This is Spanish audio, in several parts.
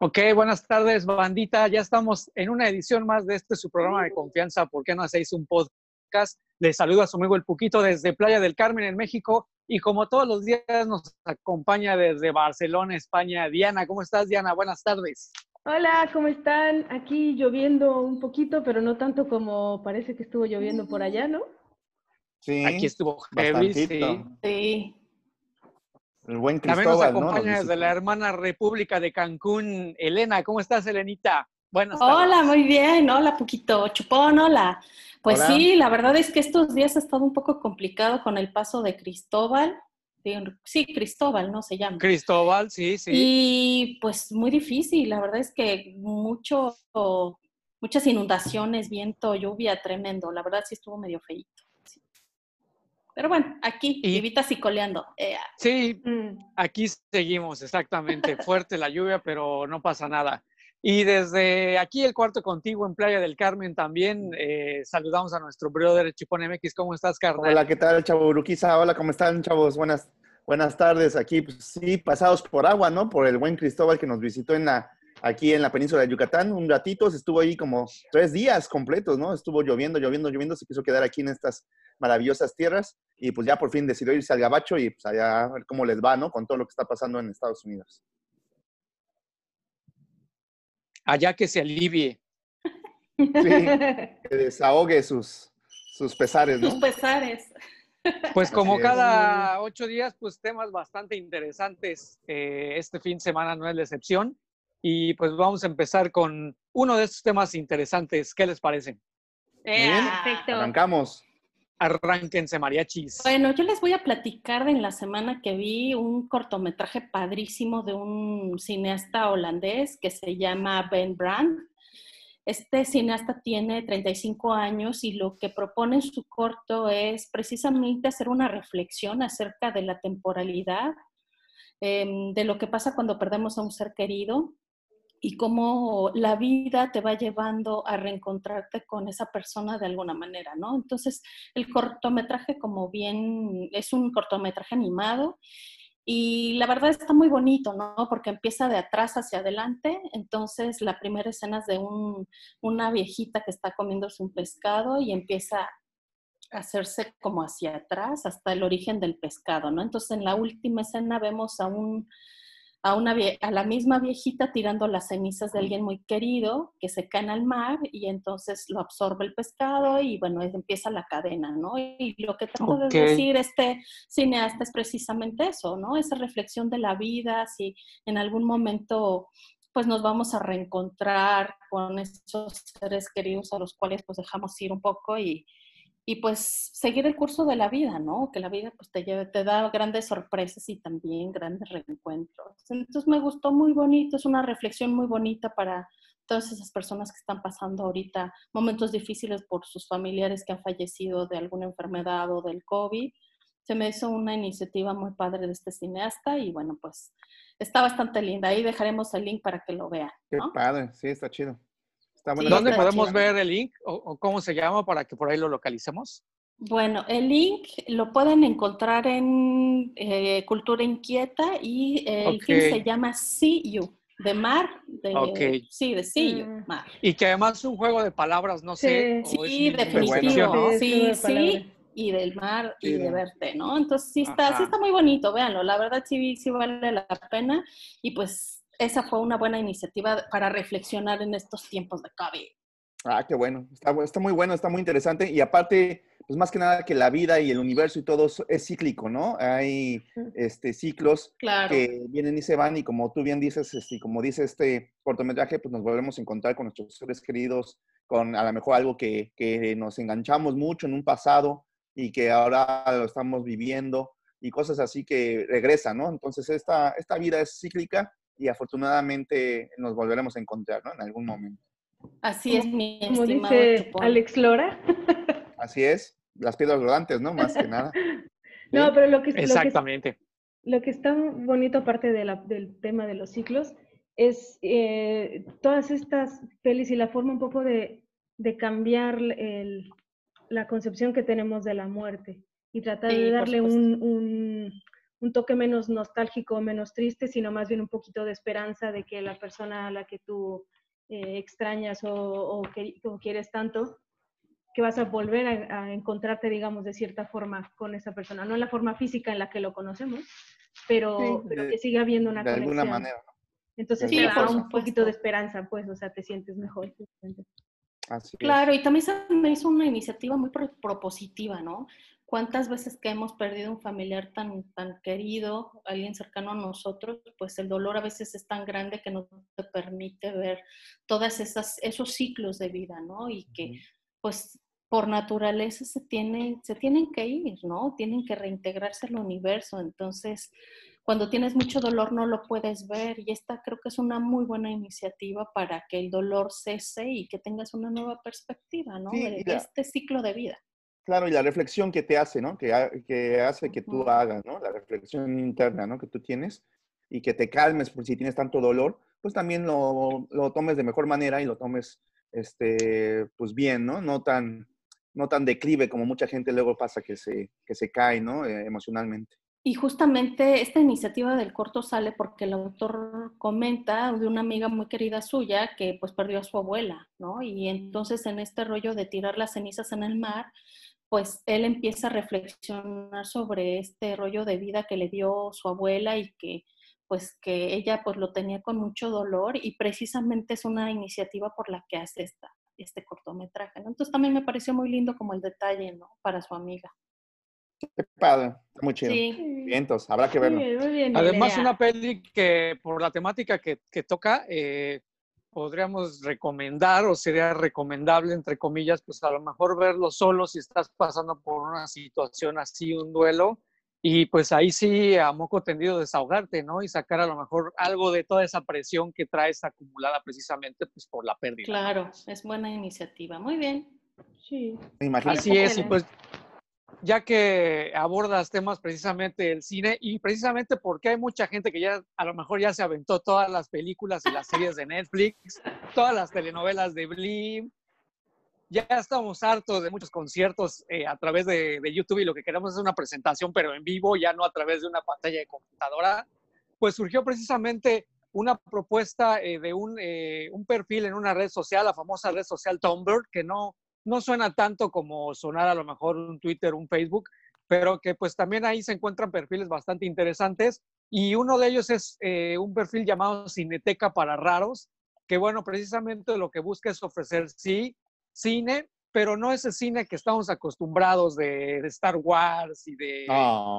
Ok, buenas tardes, bandita. Ya estamos en una edición más de este su programa de confianza. ¿Por qué no hacéis un podcast? Les saludo a su amigo El Puquito desde Playa del Carmen, en México. Y como todos los días, nos acompaña desde Barcelona, España, Diana. ¿Cómo estás, Diana? Buenas tardes. Hola, ¿cómo están? Aquí lloviendo un poquito, pero no tanto como parece que estuvo lloviendo por allá, ¿no? Sí. Aquí estuvo heavy, sí. Sí. El buen También nos Cristóbal, ¿no? acompaña Nos desde la hermana República de Cancún, Elena. ¿Cómo estás, Elenita? Buenas tardes. Hola, muy bien. Hola, Puquito. Chupón, hola. Pues Hola. sí, la verdad es que estos días ha estado un poco complicado con el paso de Cristóbal. Sí, Cristóbal, ¿no? Se llama. Cristóbal, sí, sí. Y pues muy difícil. La verdad es que mucho, muchas inundaciones, viento, lluvia, tremendo. La verdad sí estuvo medio feíto. Pero bueno, aquí, Y- vivitas y coleando. Ea. Sí, Mm. aquí seguimos, exactamente. Fuerte la lluvia, pero no pasa nada. Y desde aquí, el cuarto contigo en Playa del Carmen, también eh, saludamos a nuestro brother Chipón MX. ¿Cómo estás, carnal? Hola, ¿qué tal, chavo Uruquiza? Hola, ¿cómo están, chavos? Buenas, buenas tardes. Aquí, pues, sí, pasados por agua, ¿no? Por el buen Cristóbal que nos visitó en la, aquí en la península de Yucatán un ratito. se Estuvo ahí como tres días completos, ¿no? Estuvo lloviendo, lloviendo, lloviendo. Se quiso quedar aquí en estas maravillosas tierras y pues ya por fin decidió irse al gabacho y pues allá a ver cómo les va, ¿no? Con todo lo que está pasando en Estados Unidos. Allá que se alivie. Sí, que desahogue sus, sus pesares, ¿no? Sus pesares. Pues como cada ocho días, pues temas bastante interesantes. Eh, este fin de semana no es la excepción. Y pues vamos a empezar con uno de estos temas interesantes. ¿Qué les parece? Ea. Perfecto. Arrancamos. Arránquense, mariachis. Bueno, yo les voy a platicar de en la semana que vi un cortometraje padrísimo de un cineasta holandés que se llama Ben Brandt. Este cineasta tiene 35 años y lo que propone en su corto es precisamente hacer una reflexión acerca de la temporalidad, em, de lo que pasa cuando perdemos a un ser querido y cómo la vida te va llevando a reencontrarte con esa persona de alguna manera, ¿no? Entonces, el cortometraje, como bien, es un cortometraje animado y la verdad está muy bonito, ¿no? Porque empieza de atrás hacia adelante. Entonces, la primera escena es de un- una viejita que está comiéndose un pescado y empieza a hacerse como hacia atrás hasta el origen del pescado, ¿no? Entonces, en la última escena vemos a un a, una, vie- a la misma viejita tirando las cenizas de alguien muy querido que se caen al mar y entonces lo absorbe el pescado y bueno, empieza la cadena, ¿no? Y lo que trata de decir este cineasta es precisamente eso, ¿no? Esa reflexión de la vida, si en algún momento pues nos vamos a reencontrar con esos seres queridos a los cuales pues dejamos ir un poco y, y pues seguir el curso de la vida, ¿no? Que la vida pues te, lleve, te da grandes sorpresas y también grandes reencuentros. Entonces me gustó muy bonito, es una reflexión muy bonita para todas esas personas que están pasando ahorita momentos difíciles por sus familiares que han fallecido de alguna enfermedad o del COVID. Se me hizo una iniciativa muy padre de este cineasta y bueno, pues está bastante linda. Ahí dejaremos el link para que lo vean. Qué ¿no? padre, sí, está chido. Está bueno. Sí, ¿Dónde está podemos chido. ver el link o, o cómo se llama para que por ahí lo localicemos? Bueno, el link lo pueden encontrar en eh, Cultura Inquieta y el Ok. film se llama See You, de mar, de, Ok. sí, de See You, Mm. mar. Y que además es un juego de palabras, no sé. Sí. es Sí, definitivo, bueno. Sí, sí, sí, y del mar y Sí, de ¿no? verte, ¿no? Entonces sí está, Ajá. sí está muy bonito, véanlo, la verdad sí, sí vale la pena y pues esa fue una buena iniciativa para reflexionar en estos tiempos de COVID. Ah, qué bueno. Está, está muy bueno, está muy interesante. Y aparte, pues más que nada que la vida y el universo y todo es cíclico, ¿no? Hay este, ciclos Claro. que vienen y se van y como tú bien dices, este, y como dice este cortometraje, pues nos volvemos a encontrar con nuestros seres queridos, con a lo mejor algo que, que nos enganchamos mucho en un pasado y que ahora lo estamos viviendo y cosas así que regresan, ¿no? Entonces esta, esta vida es cíclica y afortunadamente nos volveremos a encontrar, ¿no? En algún momento. Así es, mi Como dice Chupón. Alex Lora. Así es, las piedras rodantes, ¿no? Más que nada. No, pero lo que, lo que, Exactamente. lo que está bonito aparte de la- del tema de los ciclos es eh, todas estas pelis y la forma un poco de, de cambiar el- la concepción que tenemos de la muerte y tratar Sí, de darle un- un toque menos nostálgico, menos triste, sino más bien un poquito de esperanza de que la persona a la que tú eh, extrañas o, que, quieres tanto, que vas a volver a, encontrarte, digamos, de cierta forma con esa persona. No en la forma física en la que lo conocemos, pero, que siga habiendo una de conexión. alguna manera. Entonces te da un poquito de esperanza, pues, o sea, te sientes mejor. claro, y también se me hizo una iniciativa muy propositiva, ¿no? ¿Cuántas veces que hemos perdido un familiar tan, tan querido, alguien cercano a nosotros, pues el dolor a veces es tan grande que no te permite ver todas esas esos ciclos de vida, ¿no? Y que pues por naturaleza se tienen, se tienen que ir, ¿no? Tienen que reintegrarse al universo. Entonces, cuando tienes mucho dolor no lo puedes ver y esta creo que es una muy buena iniciativa para que el dolor cese y que tengas una nueva perspectiva, ¿no? de este ciclo de vida. Claro, y la reflexión que te hace, ¿no? Que, que hace que tú hagas, ¿no? La reflexión interna, ¿no? Que tú tienes y que te calmes por si tienes tanto dolor, pues también lo, lo tomes de mejor manera y lo tomes, este, pues bien, ¿no? No tan, no tan declive como mucha gente luego pasa que se, que se cae, ¿no? Eh, emocionalmente. Y justamente esta iniciativa del corto sale porque el autor comenta de una amiga muy querida suya que pues perdió a su abuela, ¿no? Y entonces en este rollo de tirar las cenizas en el mar, pues él empieza a reflexionar sobre este rollo de vida que le dio su abuela y que pues que ella pues lo tenía con mucho dolor y precisamente es una iniciativa por la que hace esta, este cortometraje, ¿no? Entonces también me pareció muy lindo como el detalle, ¿no? Para su amiga. Qué padre, muy chido. Sí. Vientos, habrá que verlo. Además, una peli que por la temática que, que toca, eh, podríamos recomendar o sería recomendable, entre comillas, pues a lo mejor verlo solo si estás pasando por una situación así, un duelo, y pues ahí sí a moco tendido desahogarte, ¿no? Y sacar a lo mejor algo de toda esa presión que traes acumulada precisamente pues por la pérdida. Claro, es buena iniciativa. Muy bien. Sí. Así es, y pues ya que abordas temas precisamente del cine y precisamente porque hay mucha gente que ya a lo mejor ya se aventó todas las películas y las series de Netflix, todas las telenovelas de Blim. Ya estamos hartos de muchos conciertos eh, a través de, YouTube y lo que queremos es una presentación, pero en vivo, ya no a través de una pantalla de computadora. Pues surgió precisamente una propuesta eh, de un, eh, un perfil en una red social, la famosa red social Tumblr, que no, no suena tanto como sonar a lo mejor un Twitter, un Facebook, pero que pues también ahí se encuentran perfiles bastante interesantes y uno de ellos es eh, un perfil llamado Cineteca para Raros, que bueno, precisamente lo que busca es ofrecer, sí, cine, pero no ese cine que estamos acostumbrados de, Star Wars y de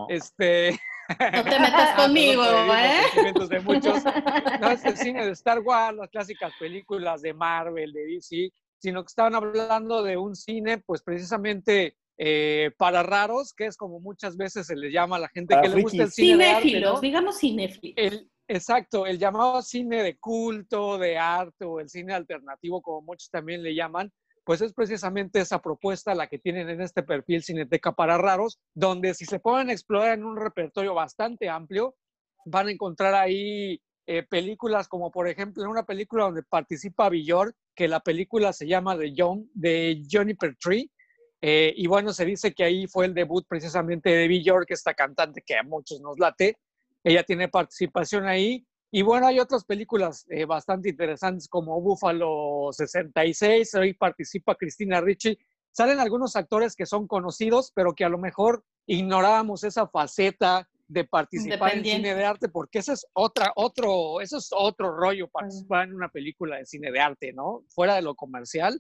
este no te metas conmigo, ¿eh? De muchos. No, ese cine de Star Wars, las clásicas películas de Marvel, de DC, sino que estaban hablando de un cine, pues precisamente eh, para raros, que es como muchas veces se le llama a la gente que le gusta el cine. Cinéfilos, digamos cinéfilos. El, exacto, el llamado cine de culto, de arte o el cine alternativo, como muchos también le llaman, pues es precisamente esa propuesta la que tienen en este perfil Cineteca para Raros, donde si se pueden explorar en un repertorio bastante amplio, van a encontrar ahí eh, películas como por ejemplo en una película donde participa Björk, que la película se llama The, John, de Juniper Tree, eh, y bueno, se dice que ahí fue el debut precisamente de Björk, esta cantante que a muchos nos late, ella tiene participación ahí, y bueno, hay otras películas eh, bastante interesantes como Buffalo 66, hoy participa Cristina Ricci, salen algunos actores que son conocidos, pero que a lo mejor ignorábamos esa faceta de participar en cine de arte, porque ese es otra, otro, eso es otro rollo, participar en una película de cine de arte, ¿no? Fuera de lo comercial,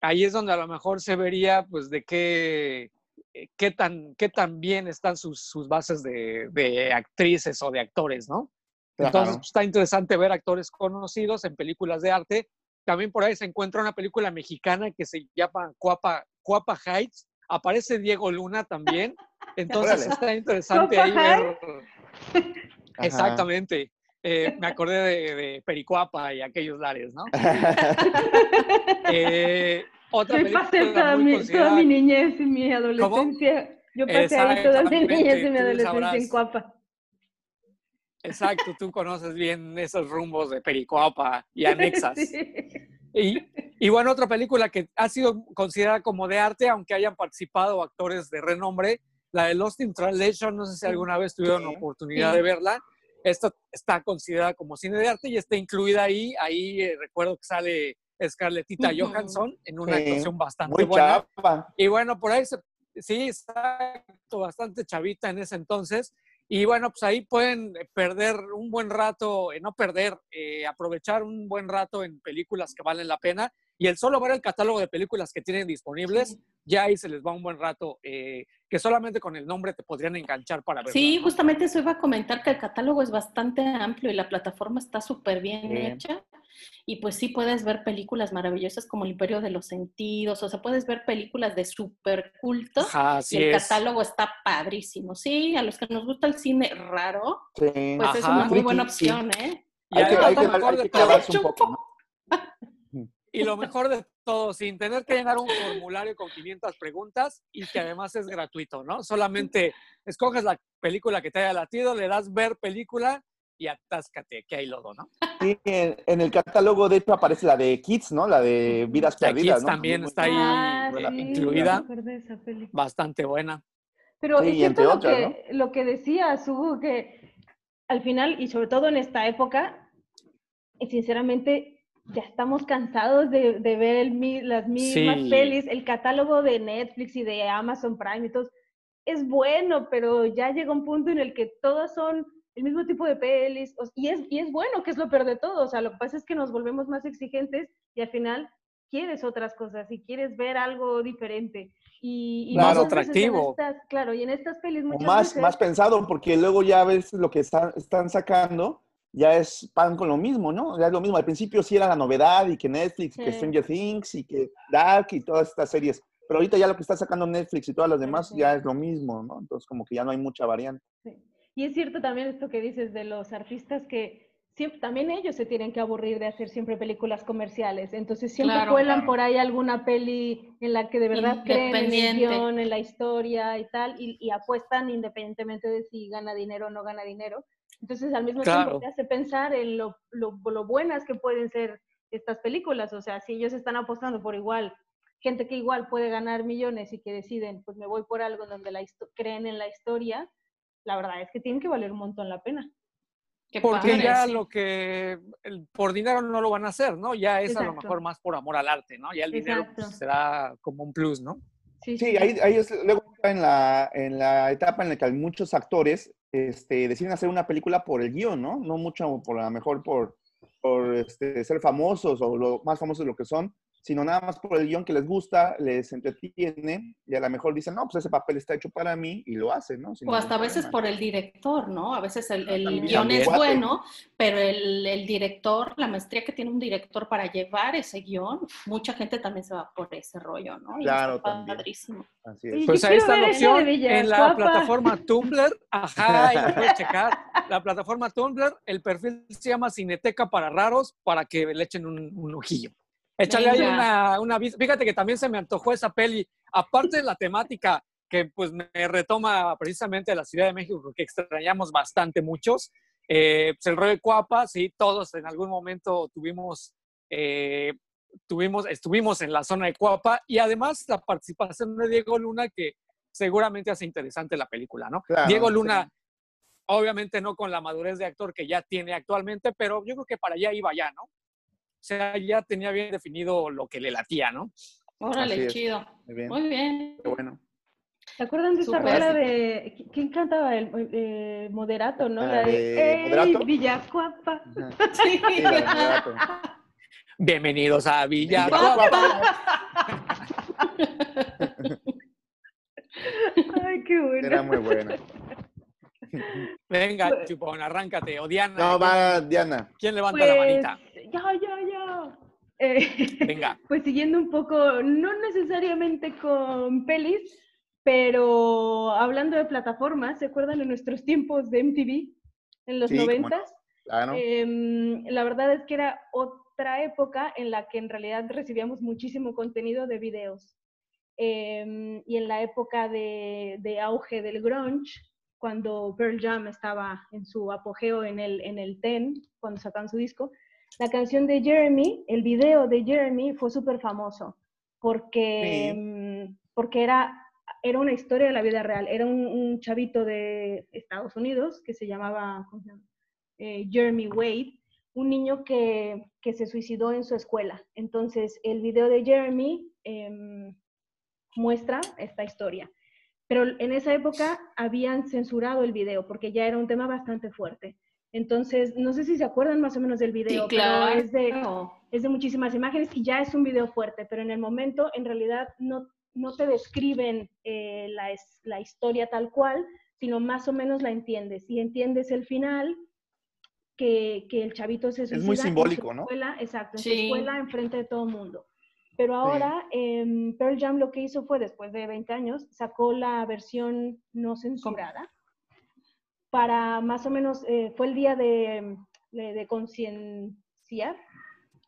ahí es donde a lo mejor se vería, pues, de qué, eh, qué tan, qué tan bien están sus, sus bases de, de, actrices o de actores, ¿no? Entonces, pues, está interesante ver actores conocidos en películas de arte. También por ahí se encuentra una película mexicana que se llama Cuapa, Cuapa Heights. Aparece Diego Luna también. Entonces está interesante ahí ver. Exactamente. Eh, me acordé de, Pericuapa y aquellos lares, ¿no? eh, otra Yo pasé toda mi, toda mi, niñez y mi adolescencia. Yo pasé ahí toda mi niñez y mi adolescencia en Cuapa. Exacto, tú conoces bien esos rumbos de Pericuapa y anexas. Y, y, bueno, otra película que ha sido considerada como de arte, aunque hayan participado actores de renombre, la de Lost in Translation, no sé si alguna vez tuvieron Sí. oportunidad Sí. de verla. Esta está considerada como cine de arte y está incluida ahí. Ahí eh, recuerdo que sale Scarlettita Ujú. Johansson en una Sí, actuación bastante Muy buena. chapa. Y bueno, por ahí, se- sí, exacto, bastante chavita en ese entonces. Y bueno, pues ahí pueden perder un buen rato, eh, no perder, eh, aprovechar un buen rato en películas que valen la pena. Y el solo ver el catálogo de películas que tienen disponibles, ya ahí se les va un buen rato, eh, que solamente con el nombre te podrían enganchar para verlo. Sí, justamente eso iba a comentar que el catálogo es bastante amplio y la plataforma está súper bien hecha. Y pues sí puedes ver películas maravillosas como El Imperio de los Sentidos, o sea, puedes ver películas de súper culto. Ajá, así y el es. catálogo está padrísimo. Sí, a los que nos gusta el cine raro, Sí. pues es una muy buena sí. opción, ¿eh? Y Hay que, hay que- hay que clavarse un poco. ¿no? Y lo mejor de todo, sin tener que llenar un formulario con 500 preguntas y que además es gratuito, ¿no? Solamente escoges la película que te haya latido, le das ver película y atáscate, que hay lodo, ¿no? Sí, en, en el catálogo de hecho aparece la de Kids, ¿no? La de Vidas La Perdidas, Kids ¿no? también Muy está ahí Ah, sí, incluida. bastante buena. Pero Sí, es y cierto entre lo, otras, que, lo que decía Hugo, que al final, y sobre todo en esta época, y sinceramente ya estamos cansados de, de ver el las mismas Sí. pelis, el catálogo de Netflix y de Amazon Prime y todo, es bueno, pero ya llega un punto en el que todas son el mismo tipo de pelis, y es, y es bueno, que es lo peor de todo, o sea, lo que pasa es que nos volvemos más exigentes y al final quieres otras cosas y quieres ver algo diferente. Y, y Más atractivo. estas- claro, y en estas pelis muchas más, veces... más pensado, porque luego ya ves lo que están, están sacando, ya es pan con lo mismo, ¿no? Ya es lo mismo. Al principio sí era la novedad y que Netflix, y que Sí. Stranger Things y que Dark y todas estas series. Pero ahorita ya lo que está sacando Netflix y todas las demás Sí. ya es lo mismo, ¿no? Entonces como que ya no hay mucha variante. Sí. Y es cierto también esto que dices de los artistas que siempre, también ellos se tienen que aburrir de hacer siempre películas comerciales. Entonces siempre Claro. cuelan Claro. por ahí alguna peli en la que de verdad creen en el guion, en la historia y tal, y, y apuestan independientemente de si gana dinero o no gana dinero. Entonces al mismo Claro. tiempo te hace pensar en lo, lo, lo buenas que pueden ser estas películas. O sea, si ellos están apostando por igual, gente que igual puede ganar millones y que deciden, pues me voy por algo donde la creen en la historia, la verdad es que tienen que valer un montón la pena. Porque padre, ya sí. lo que el- por dinero no lo van a hacer, ¿no? Ya es a lo Exacto. mejor más por amor al arte, ¿no? Ya el dinero Exacto. pues, será como un plus, ¿no? Sí, Sí, ahí, ahí es luego en la, en la etapa en la que muchos actores este, deciden hacer una película por el guion, ¿no? No mucho por a lo mejor por, por este, ser famosos o lo más famosos de lo que son, sino nada más por el guion que les gusta, les entretiene y a lo mejor dicen, no, pues ese papel está hecho para mí y lo hacen, ¿no? Sin O hasta a veces por el director, ¿no? A veces el, el También. guion es bueno, pero el, el director, la maestría que tiene un director para llevar ese guion, mucha gente también se va por ese rollo, ¿no? Y Claro, está también. padrísimo. Así es. Pues yo ahí está la opción en la plataforma Tumblr. Ajá, ahí lo puedes checar. La plataforma Tumblr, el perfil se llama Cineteca para Raros para que le echen un, un ojillo. Échale ahí una, una Fíjate que también se me antojó esa peli. Aparte de la temática que pues me retoma precisamente a la Ciudad de México, que extrañamos bastante muchos. Eh, pues el rollo de Cuapa, sí, todos en algún momento tuvimos, eh, tuvimos, estuvimos en la zona de Cuapa y además la participación de Diego Luna que seguramente hace interesante la película, ¿no? Claro, Diego sí. Luna, obviamente no con la madurez de actor que ya tiene actualmente, pero yo creo que para allá iba ya, ¿no? O sea, ya tenía bien definido lo que le latía, ¿no? Órale, chido. Muy bien. Muy bien. Qué bueno. ¿Se acuerdan de esa rola de... qui- ¿Quién cantaba? El eh, Moderato, ¿no? La La de... ¡Ey, Moderato. Villacuapa! Sí. Sí, la de Moderato. Bienvenidos a Villa. Ay, qué bueno. Era muy buena. Venga, Chupón, arráncate. O Diana, No, va Diana. ¿quién levanta la Pues, manita? ya, ya, ya. Eh, Venga. pues siguiendo un poco, no necesariamente con pelis, pero hablando de plataformas, ¿se acuerdan de nuestros tiempos de MTV en los Sí, noventas? Claro. Em, la verdad es que era otra época en la que en realidad recibíamos muchísimo contenido de videos. Em, y en la época de, de auge del grunge, cuando Pearl Jam estaba en su apogeo en el, en el TEN, cuando sacaban su disco, la canción de Jeremy, el video de Jeremy fue súper famoso, porque, Sí. em, porque era era una historia de la vida real. Era un, chavito de Estados Unidos que se llamaba eh, Jeremy Wade, un niño que, se suicidó en su escuela. Entonces, el video de Jeremy em, muestra esta historia. Pero en esa época habían censurado el video porque ya era un tema bastante fuerte. Entonces, no sé si se acuerdan más o menos del video, pero es de, es de muchísimas imágenes y ya es un video fuerte, pero en el momento en realidad no, no te describen eh, la, la historia tal cual, sino más o menos la entiendes. Y entiendes el final, que, que el chavito se suicida Es muy simbólico, en su escuela, Exacto, en su escuela, enfrente de todo el mundo. Pero ahora em, Pearl Jam lo que hizo fue, después de 20 años, sacó la versión no censurada para más o menos, eh, fue el día de, de, concienciar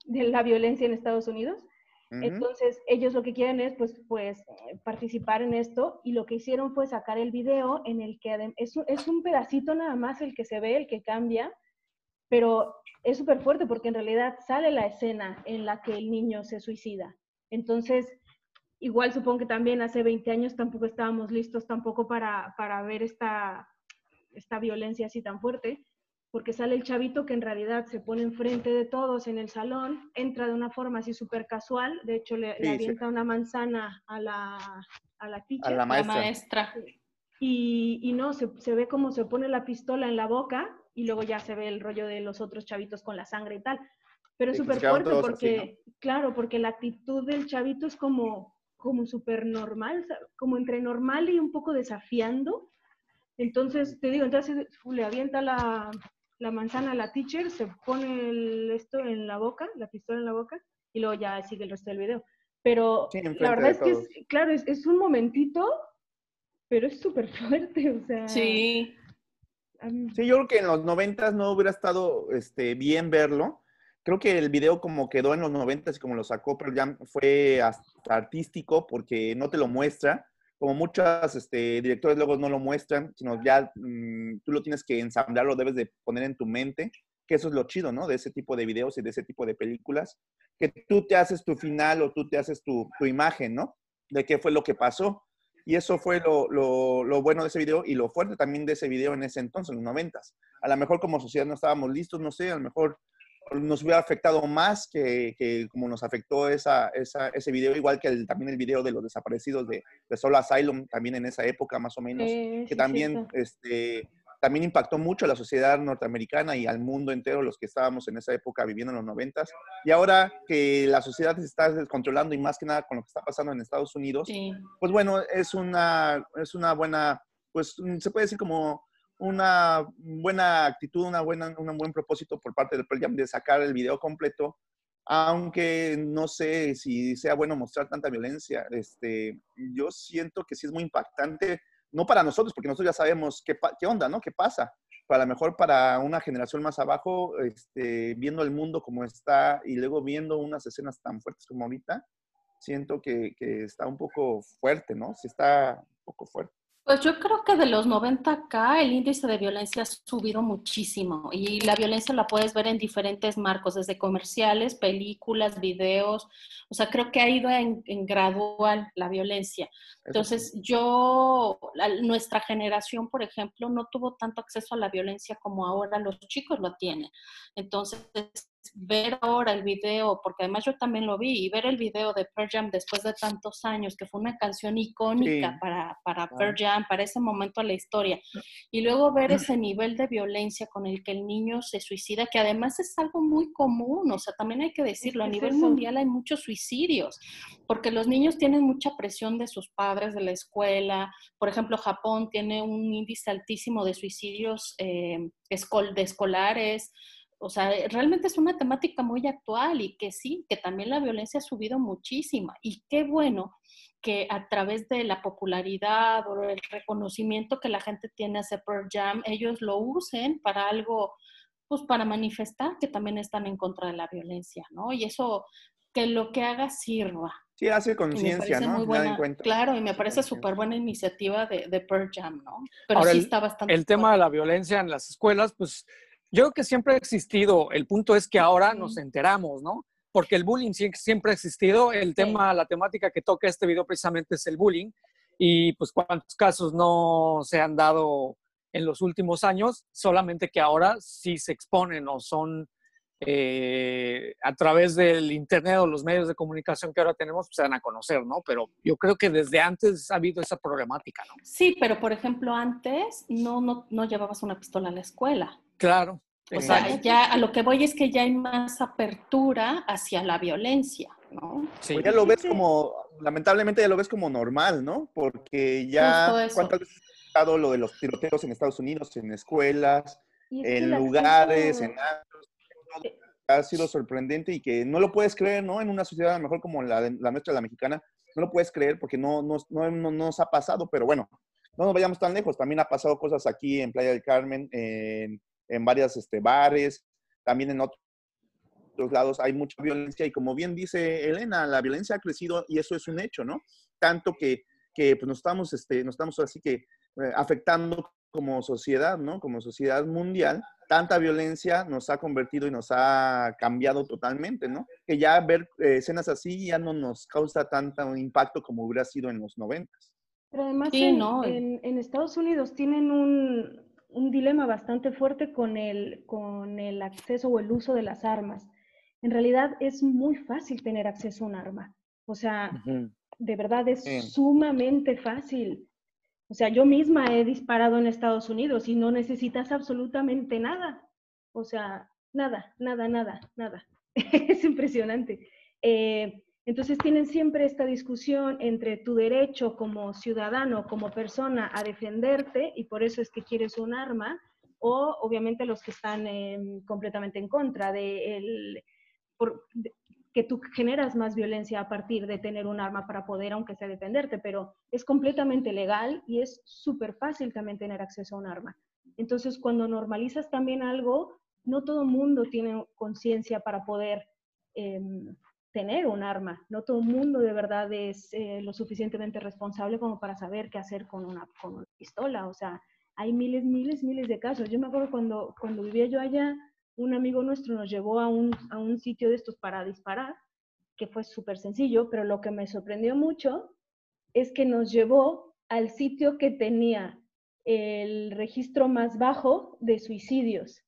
de la violencia en Estados Unidos. Entonces, ellos lo que quieren es, pues, pues, participar en esto y lo que hicieron fue sacar el video en el que es, es un pedacito nada más el que se ve, el que cambia, pero es súper fuerte porque en realidad sale la escena en la que el niño se suicida. Entonces, igual supongo que también hace 20 años tampoco estábamos listos tampoco para, para ver esta, esta violencia así tan fuerte, porque sale el chavito que en realidad se pone enfrente de todos en el salón, entra de una forma así súper casual, de hecho le, avienta una manzana a la, a la teacher, a la maestra. Y, y, no, se, se ve como se pone la pistola en la boca y luego ya se ve el rollo de los otros chavitos con la sangre y tal. Pero es súper fuerte porque, claro, porque la actitud del chavito es como, como súper normal, como entre normal y un poco desafiando. Entonces, te digo, entonces le avienta la, la manzana a la teacher, se pone esto en la boca, la pistola en la boca, y luego ya sigue el resto del video. Pero la verdad es que, es, claro, es, es, un momentito, pero es súper fuerte, o sea. Sí. Sí, yo creo que en los noventas no hubiera estado este, bien verlo. Creo que el video como quedó en los noventas y como lo sacó pero ya fue artístico porque no te lo muestra. Como muchos este, directores luego no lo muestran, sino ya mm, tú lo tienes que ensamblar, lo debes de poner en tu mente, que eso es lo chido, ¿no? De ese tipo de videos y de ese tipo de películas, que tú te haces tu final o tú te haces tu, tu imagen, ¿no? De qué fue lo que pasó. Y eso fue lo, lo, bueno de ese video y lo fuerte también de ese video en ese entonces, en los noventas. A lo mejor como sociedad no estábamos listos, no sé, a lo mejor nos hubiera afectado más que, que como nos afectó esa, esa, ese video, igual que el, también el video de los desaparecidos de, de Soul Asylum, también en esa época más o menos, que también este, también impactó mucho a la sociedad norteamericana y al mundo entero, los que estábamos en esa época viviendo en los noventas. Y ahora que la sociedad se está descontrolando y más que nada con lo que está pasando en Estados Unidos, pues bueno, es una, es una buena, pues se puede decir como una buena actitud, una buena, un buen propósito por parte del Pearl de sacar el video completo, aunque no sé si sea bueno mostrar tanta violencia. Este, yo siento que sí es muy impactante no para nosotros, porque nosotros ya sabemos qué, qué onda, ¿no? ¿Qué pasa? Pero a lo mejor para una generación más abajo, este, viendo el mundo como está y luego viendo unas escenas tan fuertes como ahorita, siento que, que está un poco fuerte, ¿no? Sí está un poco fuerte. Pues yo creo que de los 90 acá el índice de violencia ha subido muchísimo y la violencia la puedes ver en diferentes marcos, desde comerciales, películas, videos, o sea, creo que ha ido en, gradual la violencia. Entonces, yo, nuestra generación, por ejemplo, no tuvo tanto acceso a la violencia como ahora los chicos lo tienen. Entonces, ver ahora el video, porque además yo también lo vi, y ver el video de Pearl Jam después de tantos años, que fue una canción icónica para, para Pearl Jam, para ese momento de la historia, y luego ver ese nivel de violencia con el que el niño se suicida, que además es algo muy común, o sea, también hay que decirlo, a nivel mundial hay muchos suicidios, porque los niños tienen mucha presión de sus padres, de la escuela, por ejemplo, Japón tiene un índice altísimo de suicidios eh, de escolares, o sea, realmente es una temática muy actual y que sí, que también la violencia ha subido muchísima. Y qué bueno que a través de la popularidad o el reconocimiento que la gente tiene hacia Pearl Jam, ellos lo usen para algo, pues para manifestar que también están en contra de la violencia, ¿no? Y eso, que lo que haga sirva. Sí, hace conciencia, ¿no? Muy buena, claro, y me parece súper buena iniciativa de, de Pearl Jam, ¿no? Pero sí está bastante. El tema de la violencia en las escuelas, pues yo creo que siempre ha existido. El punto es que ahora nos enteramos, ¿no? Porque el bullying siempre ha existido. El tema, la temática que toca este video precisamente es el bullying. y pues cuántos casos no se han dado en los últimos años, solamente que ahora sí se exponen o son eh, a través del Internet o los medios de comunicación que ahora tenemos, pues, se van a conocer, ¿no? Pero yo creo que desde antes ha habido esa problemática, ¿no? Sí, pero por ejemplo, antes no, no, no llevabas una pistola a la escuela. Claro. O sea, ya a lo que voy es que ya hay más apertura hacia la violencia, ¿no? Sí. Pues ya lo ves como, lamentablemente ya lo ves como normal, ¿no? Porque ya, ¿cuántas veces ha estado lo de los tiroteos en Estados Unidos, en escuelas, en lugares, en ha sido sorprendente y que no lo puedes creer, ¿no? En una sociedad a lo mejor como la, la nuestra, la mexicana, no lo puedes creer porque no, no, no, no, nos ha pasado, pero bueno, no nos vayamos tan lejos. También ha pasado cosas aquí en Playa del Carmen, en, en varios este, bares, también en otros lados hay mucha violencia y como bien dice Elena, la violencia ha crecido y eso es un hecho, ¿no? Tanto que, que pues nos estamos, este, nos estamos así que eh, afectando como sociedad, ¿no? Como sociedad mundial, tanta violencia nos ha convertido y nos ha cambiado totalmente, ¿no? Que ya ver eh, escenas así ya no nos causa tanto impacto como hubiera sido en los noventas. Pero además en, en, Estados Unidos tienen un, un, dilema bastante fuerte con el, con el acceso o el uso de las armas. En realidad es muy fácil tener acceso a un arma. O sea, de verdad es sumamente fácil. O sea, yo misma he disparado en Estados Unidos y no necesitas absolutamente nada. O sea, nada, nada, nada, nada. es impresionante. Eh, entonces tienen siempre esta discusión entre tu derecho como ciudadano, como persona a defenderte, y por eso es que quieres un arma, o obviamente los que están em, completamente en contra de, el, que tú generas más violencia a partir de tener un arma para poder, aunque sea defenderte, pero es completamente legal y es súper fácil también tener acceso a un arma. Entonces, cuando normalizas también algo, no todo mundo tiene conciencia para poder em, tener un arma. No todo el mundo de verdad es eh, lo suficientemente responsable como para saber qué hacer con una, con una pistola. O sea, hay miles, miles, miles de casos. Yo me acuerdo cuando, cuando vivía yo allá, un amigo nuestro nos llevó a un, a un sitio de estos para disparar, que fue súper sencillo, pero lo que me sorprendió mucho es que nos llevó al sitio que tenía el registro más bajo de suicidios.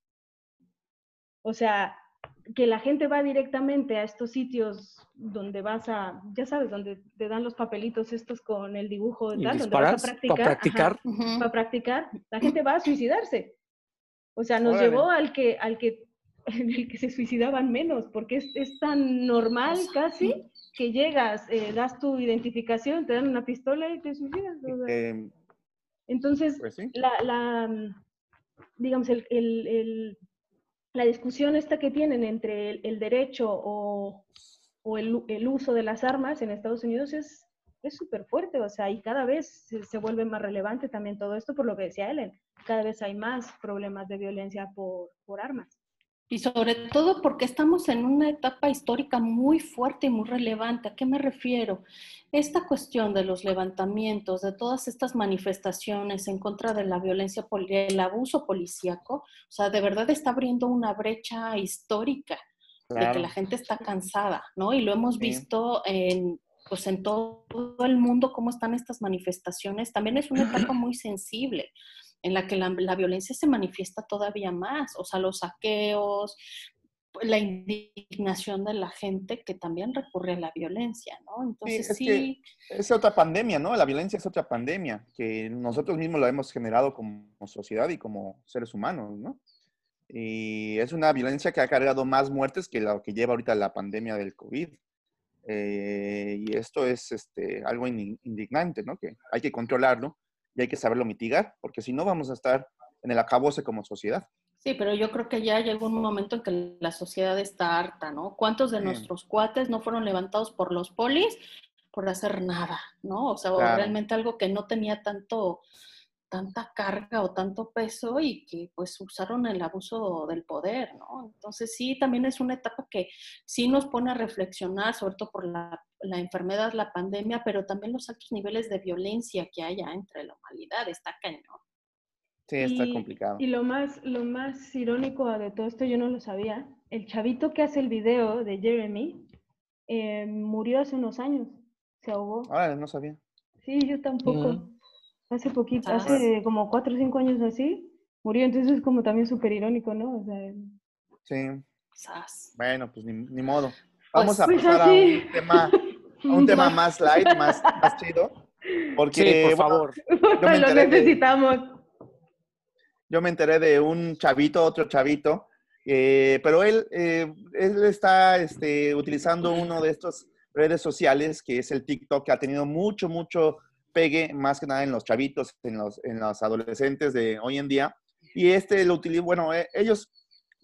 O sea, que la gente va directamente a estos sitios donde vas a, ya sabes, donde te dan los papelitos estos con el dibujo y tal, donde vas a practicar. Para practicar. para practicar. La gente va a suicidarse. O sea, nos llevó al que, al que, en el que se suicidaban menos, porque es, es tan normal casi que llegas, eh, das tu identificación, te dan una pistola y te suicidas. Entonces, pues la, la, digamos, el, el, el, la discusión esta que tienen entre el, derecho o, el, uso de las armas en Estados Unidos es es fuerte, o sea, y cada vez se, se, vuelve más relevante también todo esto por lo que decía Ellen cada vez hay más problemas de violencia por, por armas. Y sobre todo porque estamos en una etapa histórica muy fuerte y muy relevante. ¿A qué me refiero? Esta cuestión de los levantamientos, de todas estas manifestaciones en contra de la violencia, el abuso policíaco, o sea, de verdad está abriendo una brecha histórica de que la gente está cansada, ¿no? Y lo hemos visto en, pues en todo el mundo cómo están estas manifestaciones. También es una etapa muy sensible en la que la, violencia se manifiesta todavía más, o sea, los saqueos, la indignación de la gente que también recurre a la violencia, ¿no? Entonces sí. Es, otra pandemia, ¿no? La violencia es otra pandemia que nosotros mismos la hemos generado como sociedad y como seres humanos, ¿no? Y es una violencia que ha cargado más muertes que lo que lleva ahorita la pandemia del COVID. Eh, y esto es este, algo indignante, ¿no? Que hay que controlarlo y hay que saberlo mitigar, porque si no vamos a estar en el acabose como sociedad. Sí, pero yo creo que ya llegó un momento en que la sociedad está harta, ¿no? ¿Cuántos de nuestros cuates no fueron levantados por los polis por hacer nada, ¿no? O sea, realmente algo que no tenía tanto, tanta carga o tanto peso y que pues usaron el abuso del poder, ¿no? Entonces sí, también es una etapa que sí nos pone a reflexionar, sobre todo por la, la enfermedad, la pandemia, pero también los altos niveles de violencia que haya entre la humanidad, está cañón. Sí, está complicado. Y lo más, lo más irónico de todo esto, yo no lo sabía, el chavito que hace el video de Jeremy eh, murió hace unos años, se ahogó. Ah, no sabía. Sí, yo tampoco. Mm. Hace poquito, Ah. hace como cuatro o cinco años así, murió. Entonces es como también súper irónico, ¿no? O sea, Sí, Sas. bueno, pues ni, ni modo. Vamos a Pues pasar a así. un tema, a un tema más light, más, más chido. Porque, Sí, por bueno, favor. yo me lo enteré de- necesitamos. yo me enteré de un chavito, otro chavito, eh, pero él, eh, él está este, utilizando uno de estas redes sociales que es el TikTok, que ha tenido mucho, mucho pegue, más que nada en los chavitos, en los, en los adolescentes de hoy en día. Y este lo utiliza, bueno, eh, ellos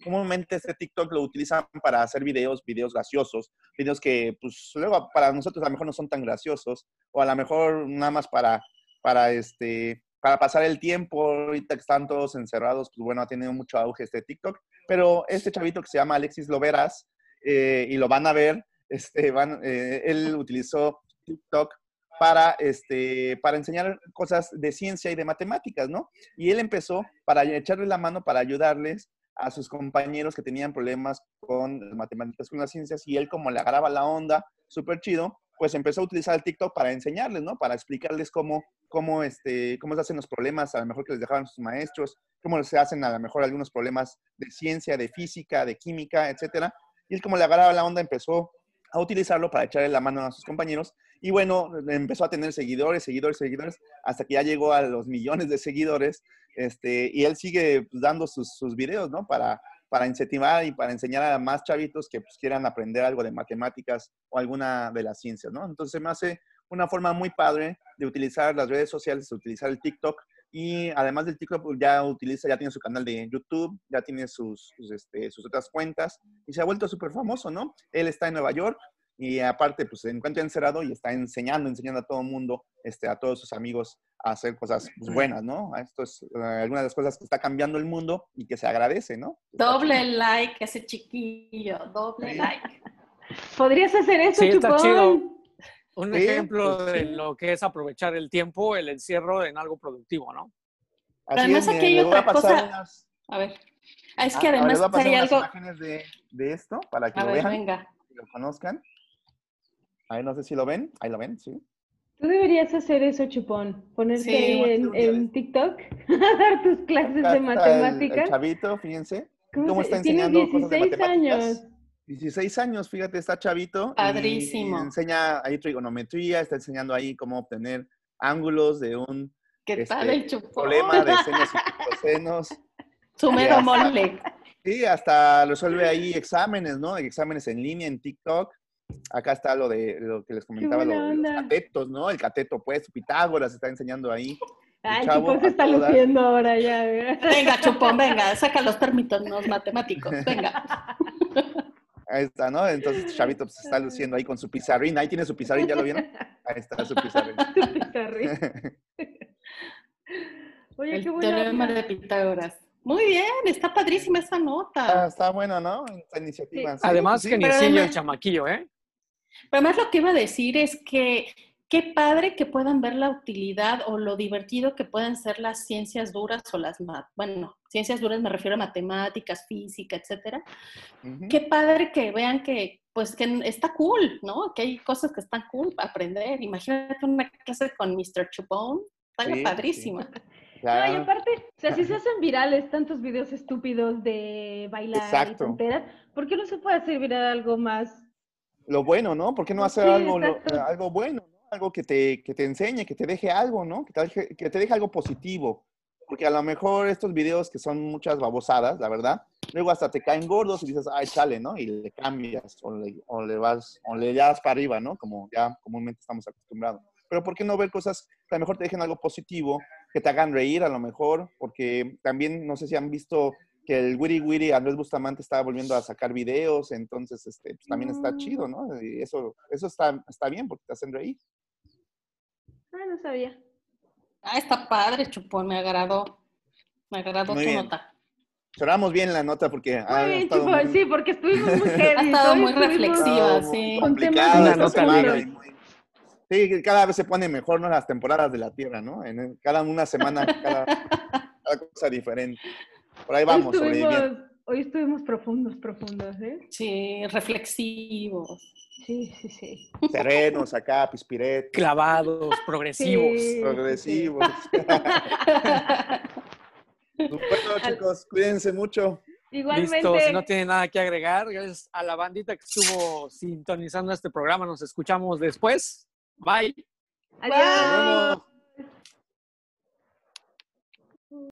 comúnmente este TikTok lo utilizan para hacer videos, videos graciosos, videos que pues luego para nosotros a lo mejor no son tan graciosos, o a lo mejor nada más para, para este, para pasar el tiempo, ahorita que están todos encerrados, pues bueno, ha tenido mucho auge este TikTok, pero este chavito que se llama Alexis Loveras, eh, y lo van a ver, este, van, eh, él utilizó TikTok para, este, para enseñar cosas de ciencia y de matemáticas, ¿no? Y él empezó para echarle la mano, para ayudarles a sus compañeros que tenían problemas con las matemáticas, con las ciencias, y él como le agarraba la onda, súper chido, pues empezó a utilizar el TikTok para enseñarles, ¿no? Para explicarles cómo, cómo, este, cómo se hacen los problemas, a lo mejor que les dejaban sus maestros, cómo se hacen a lo mejor algunos problemas de ciencia, de física, de química, etcétera. Y él como le agarraba la onda empezó a utilizarlo para echarle la mano a sus compañeros. Y bueno, empezó a tener seguidores, seguidores, seguidores, hasta que ya llegó a los millones de seguidores. Este, y él sigue pues, dando sus, sus videos, ¿no? Para, para incentivar y para enseñar a más chavitos que pues, quieran aprender algo de matemáticas o alguna de las ciencias, ¿no? Entonces me hace una forma muy padre de utilizar las redes sociales, de utilizar el TikTok y además del TikTok pues, ya utiliza, ya tiene su canal de YouTube, ya tiene sus, sus, este, sus otras cuentas y se ha vuelto súper famoso, ¿no? Él está en Nueva York y aparte pues se encuentra encerrado y está enseñando, enseñando a todo el mundo, este, a todos sus amigos a hacer cosas pues, buenas, ¿no? Esto es uh, alguna de las cosas que está cambiando el mundo y que se agradece, ¿no? Doble like ese chiquillo, doble Sí. like. Podrías hacer eso, Sí, está Chupón. chido. Un Sí, ejemplo pues, de lo que es aprovechar el tiempo, el encierro en algo productivo, ¿no? Así además es, aquí hay a otra pasar cosa. unas- A ver. Ah, es ah, que ahora además les voy a pasar hay unas algo. imágenes de, de esto para que A lo ver, vean, venga. que lo conozcan. Ahí no sé si lo ven, ahí lo ven, sí. Tú deberías hacer eso, Chupón. Ponerte Sí, ahí en, TikTok a dar tus clases Acá de está el- El, matemáticas. chavito, fíjense, ¿Cómo está Tiene enseñando cosas de 16 matemáticas. años. 16 años, fíjate, está chavito. y- Padrísimo. Y, enseña ahí trigonometría, está enseñando ahí cómo obtener ángulos de un ¿Qué este, tal el chupón? problema de senos y cosenos. Su mero mole. Sí, hasta resuelve ahí exámenes, ¿no? Exámenes en línea en TikTok. Acá está lo de lo que les comentaba, lo los catetos, ¿no? El cateto opuesto, Pitágoras está enseñando ahí. Ay, chavo Chupón se está luciendo ahora ya. ¿verdad? Venga, chupón, venga, saca los términos matemáticos. Venga. Ahí está, ¿no? Entonces Chavito pues, está luciendo ahí con su pizarrín. Ahí tiene su pizarrín, ¿ya lo vieron? Ahí está su pizarrín. Tu pizarrín. Oye, El qué buena teorema de Pitágoras. Muy bien, está padrísima esa Ah, nota. está bueno, ¿no? Esta iniciativa. Sí. Sí, Además, sí. que ni sigue el chamaquillo, ¿eh? Pero además lo que iba a decir es que qué padre que puedan ver la utilidad o lo divertido que pueden ser las ciencias duras o las, bueno, ciencias duras me refiero a matemáticas, física, etcétera. Qué padre que vean que, pues, que está cool, ¿no? Que hay cosas que están cool para aprender. Imagínate una clase con Mr. Chupón, está Sí, sí. padrísima. No, y aparte, o sea, si se hacen virales tantos videos estúpidos de bailar y Exacto. tonteras, ¿por qué no se puede hacer viral algo más? Lo bueno, ¿no? ¿Por qué no hacer Sí, algo, lo- algo bueno, ¿no? Algo que te, que te enseñe, que te deje algo, ¿no? Que te deje, que te deje algo positivo. Porque a lo mejor estos videos que son muchas babosadas, la verdad, luego hasta te caen gordos y dices, ay, chale, ¿no? Y le cambias o le, o le vas, o le das para arriba, ¿no? Como ya comúnmente estamos acostumbrados. Pero ¿por qué no ver cosas que a lo mejor te dejen algo positivo, que te hagan reír a lo mejor? Porque también, no sé si han visto que el Wiri Wiri Andrés Bustamante estaba volviendo a sacar videos, entonces este, pues, también está Mm. chido, ¿no? Y eso, eso está, está bien porque te hacen reír. Ah, no sabía. Ah, está padre, Chupón, me agradó. Me agradó Muy tu bien. nota. Cerramos bien la nota porque Muy ha bien, estado Chupón, muy- sí, porque estuvimos muy heavy. Ha estado muy reflexiva, sí. Con temas nota Sí, cada vez se pone mejor, ¿no? Las temporadas de la Tierra, ¿no? En cada una semana, cada, cada cosa diferente. Por ahí Hoy vamos, estuvimos, sobreviviendo. hoy estuvimos profundos, profundos, ¿eh? Sí, reflexivos. Sí, sí, sí. Serenos acá, pispiret. Clavados, progresivos. Sí, Progresivos. bueno, chicos, cuídense mucho. Igualmente. Listo, si no tiene nada que agregar, gracias a la bandita que estuvo sintonizando este programa. Nos escuchamos después. Bye. Adiós.